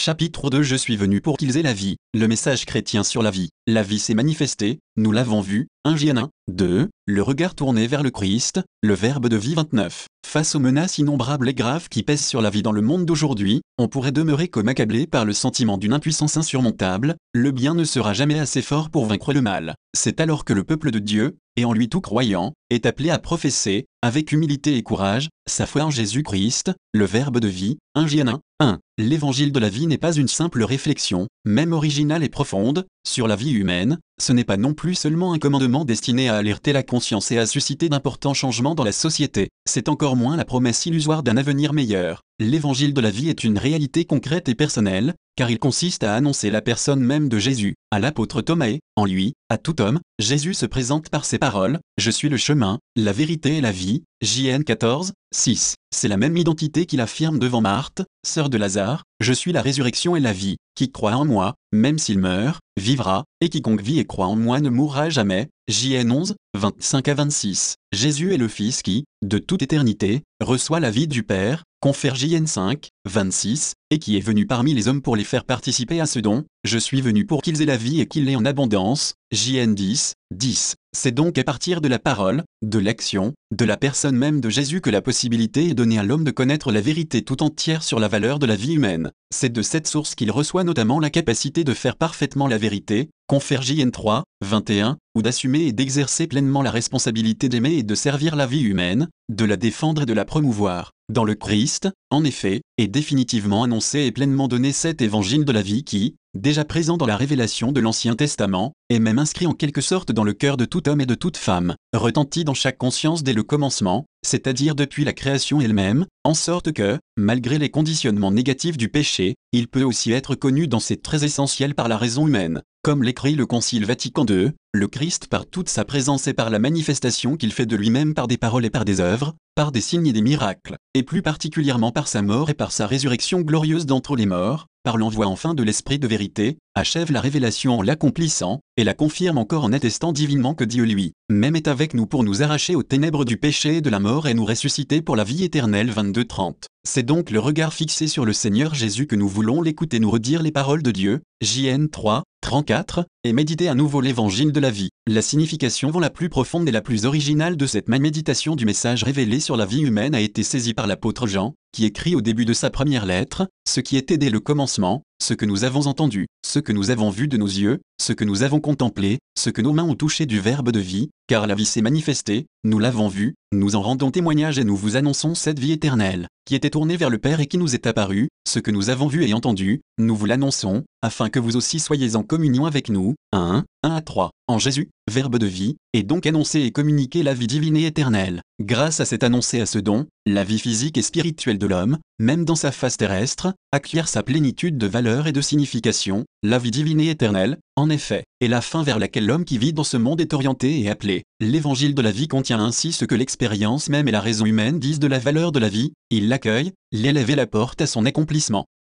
Chapitre 2 Je suis venu pour qu'ils aient la vie. Le message chrétien sur la vie. La vie s'est manifestée, nous l'avons vu. 1 Gien 1, 2. Le regard tourné vers le Christ, le Verbe de vie 29. Face aux menaces innombrables et graves qui pèsent sur la vie dans le monde d'aujourd'hui, on pourrait demeurer comme accablé par le sentiment d'une impuissance insurmontable, le bien ne sera jamais assez fort pour vaincre le mal. C'est alors que le peuple de Dieu, et en lui tout croyant, est appelé à professer, avec humilité et courage, sa foi en Jésus-Christ, le Verbe de vie, 1 Gien 1. L'évangile de la vie n'est pas une simple réflexion, même originale et profonde, sur la vie humaine, ce n'est pas non plus seulement un commandement destiné à alerter la conscience et à susciter d'importants changements dans la société, c'est encore moins la promesse illusoire d'un avenir meilleur. L'évangile de la vie est une réalité concrète et personnelle, car il consiste à annoncer la personne même de Jésus. À l'apôtre Thomas en lui, à tout homme, Jésus se présente par ces paroles, Je suis le chemin, la vérité et la vie, JN 14, 6. C'est la même identité qu'il affirme devant Marthe, sœur de Lazare, Je suis la résurrection et la vie, qui croit en moi, même s'il meurt, vivra, et quiconque vit et croit en moi ne mourra jamais. JN 11, 25 à 26. Jésus est le Fils qui, de toute éternité, reçoit la vie du Père, confère JN 5, 26, et qui est venu parmi les hommes pour les faire participer à ce don, je suis venu pour qu'ils aient la vie et qu'ils l'aient en abondance, JN 10, 10. C'est donc à partir de la parole, de l'action, de la personne même de Jésus que la possibilité est donnée à l'homme de connaître la vérité tout entière sur la valeur de la vie humaine. C'est de cette source qu'il reçoit notamment la capacité de faire parfaitement la vérité, confère JN 3, 21, ou d'assumer et d'exercer pleinement la responsabilité d'aimer et de servir la vie humaine, de la défendre et de la promouvoir. Dans le Christ, en effet, est définitivement annoncé et pleinement donné cet évangile de la vie qui, déjà présent dans la révélation de l'Ancien Testament, est même inscrit en quelque sorte dans le cœur de tout homme et de toute femme, retentit dans chaque conscience dès le commencement, c'est-à-dire depuis la création elle-même, en sorte que, malgré les conditionnements négatifs du péché, il peut aussi être connu dans ses traits essentiels par la raison humaine. Comme l'écrit le Concile Vatican II, le Christ par toute sa présence et par la manifestation qu'il fait de lui-même par des paroles et par des œuvres, par des signes et des miracles, et plus particulièrement par sa mort et par sa résurrection glorieuse d'entre les morts, par l'envoi enfin de l'Esprit de vérité, achève la révélation en l'accomplissant, et la confirme encore en attestant divinement que Dieu lui, même est avec nous pour nous arracher aux ténèbres du péché et de la mort et nous ressusciter pour la vie éternelle 22-30. C'est donc le regard fixé sur le Seigneur Jésus que nous voulons l'écouter nous redire les paroles de Dieu, JN 3, 34, et méditer à nouveau l'évangile de la vie. La signification la plus profonde et la plus originale de cette méditation du message révélé sur la vie humaine a été saisie par l'apôtre Jean, qui écrit au début de sa première lettre, ce qui était dès le commencement, ce que nous avons entendu, ce que nous avons vu de nos yeux, ce que nous avons contemplé, ce que nos mains ont touché du Verbe de vie, car la vie s'est manifestée, nous l'avons vue, nous en rendons témoignage et nous vous annonçons cette vie éternelle, qui était tournée vers le Père et qui nous est apparue, ce que nous avons vu et entendu, nous vous l'annonçons, afin que vous aussi soyez en communion avec nous. 1, 1 à 3. En Jésus, Verbe de vie, et donc annoncer et communiquer la vie divine et éternelle. Grâce à cet annoncé à ce don, la vie physique et spirituelle de l'homme, même dans sa face terrestre, acquiert sa plénitude de valeur et de signification, la vie divine et éternelle, en effet, est la fin vers laquelle l'homme qui vit dans ce monde est orienté et appelé. L'évangile de la vie contient ainsi ce que l'expérience même et la raison humaine disent de la valeur de la vie, il l'accueille, l'élève et la porte à son accomplissement.